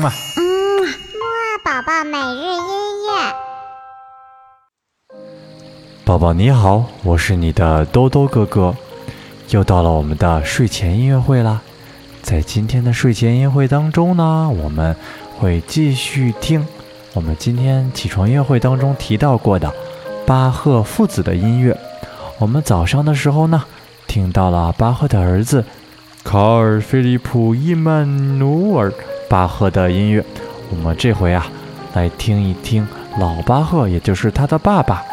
嗯啊，嗯，木二宝宝每日音乐。宝宝你好，我是你的兜兜哥哥，又到了我们的睡前音乐会啦。在今天的睡前音乐会当中呢，我们会继续听我们今天起床音乐会当中提到过的巴赫父子的音乐。我们早上的时候呢，听到了巴赫的儿子卡尔·菲利普·伊曼努尔·巴赫的音乐。我们这回啊，来听一听老巴赫，也就是他的爸爸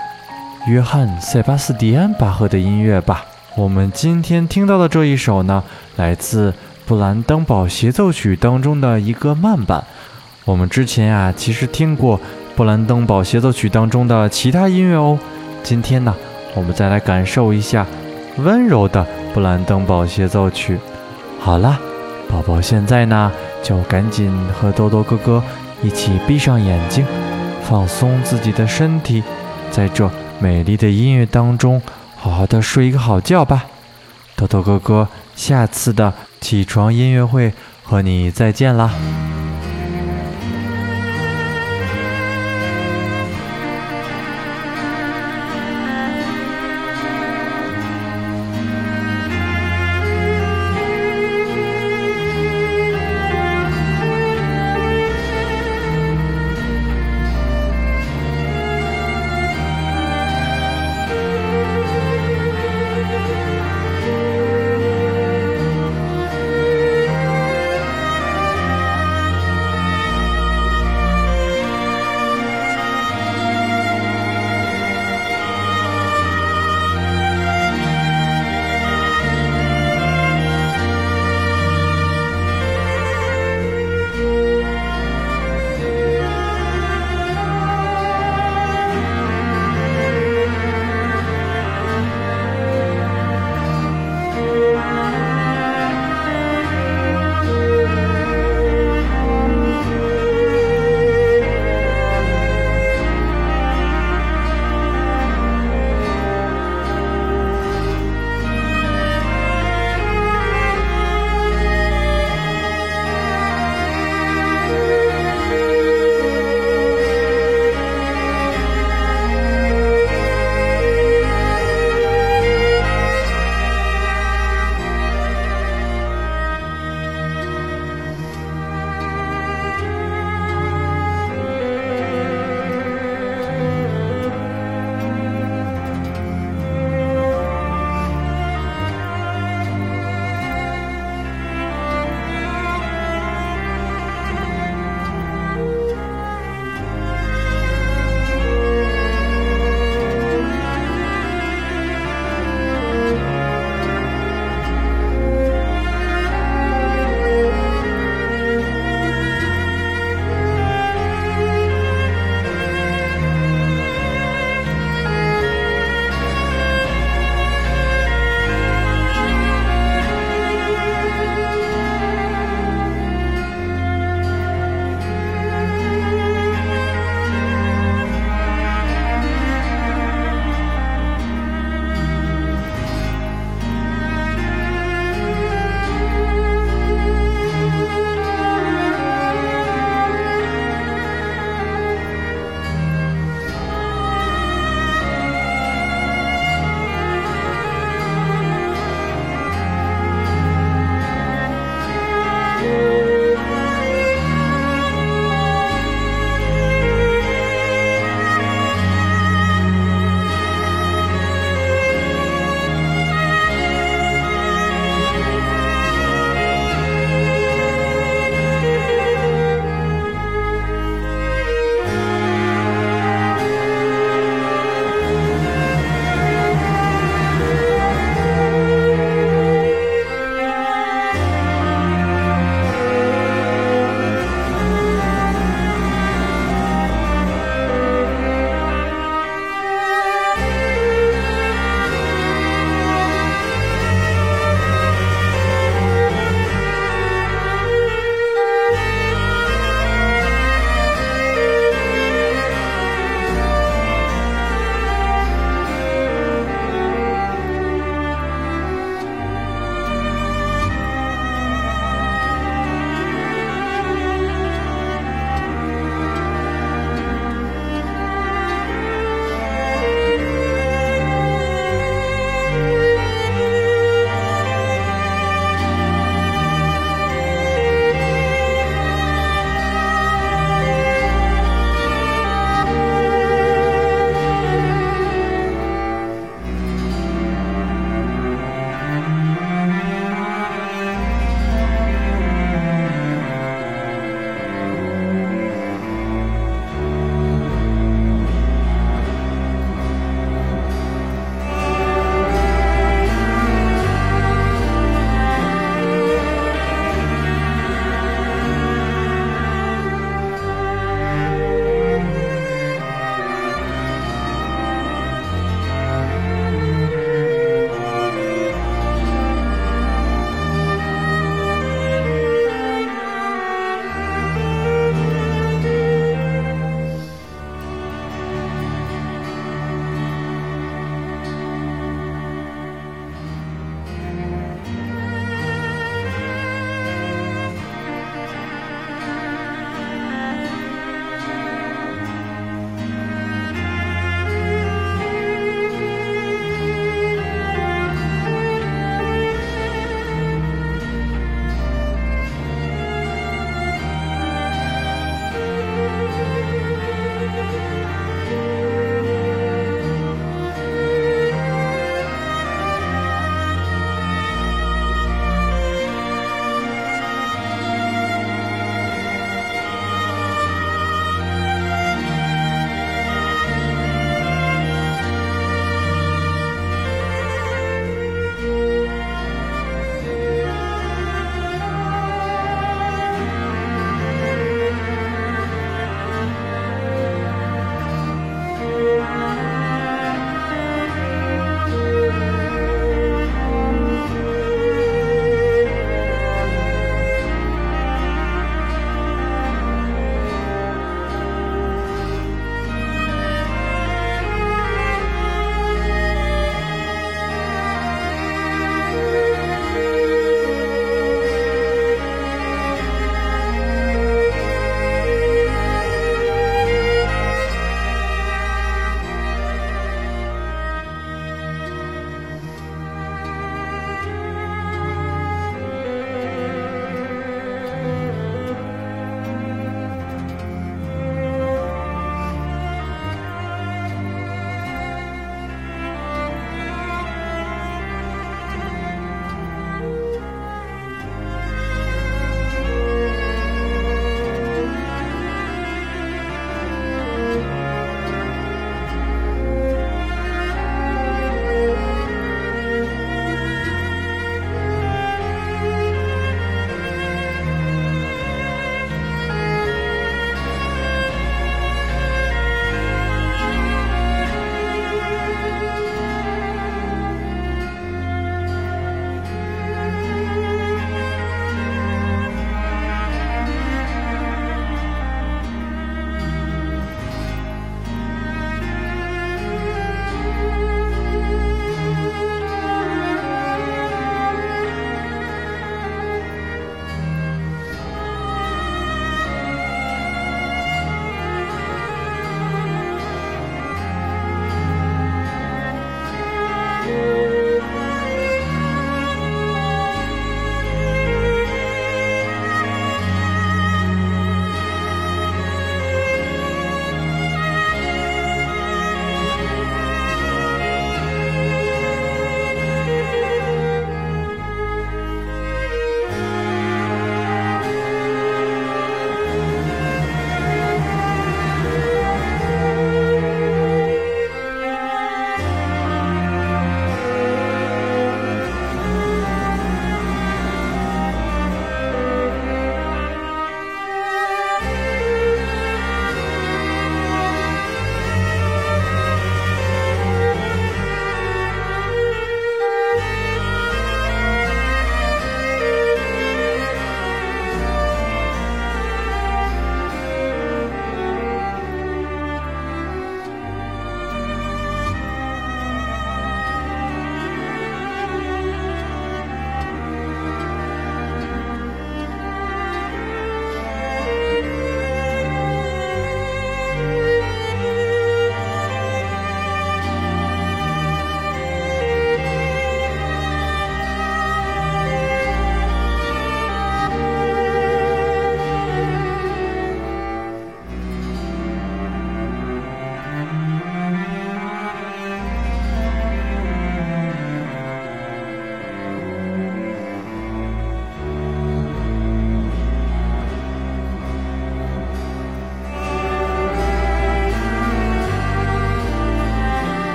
约翰·塞巴斯蒂安·巴赫的音乐吧。我们今天听到的这一首呢，来自布兰登堡协奏曲当中的一个慢版。我们之前啊，其实听过布兰登堡协奏曲当中的其他音乐哦。今天呢，我们再来感受一下温柔的布兰登堡协奏曲。好啦，宝宝现在呢，就赶紧和豆豆哥哥一起闭上眼睛，放松自己的身体，在这美丽的音乐当中，好好的睡一个好觉吧。豆豆哥哥，下次的起床音乐会和你再见啦。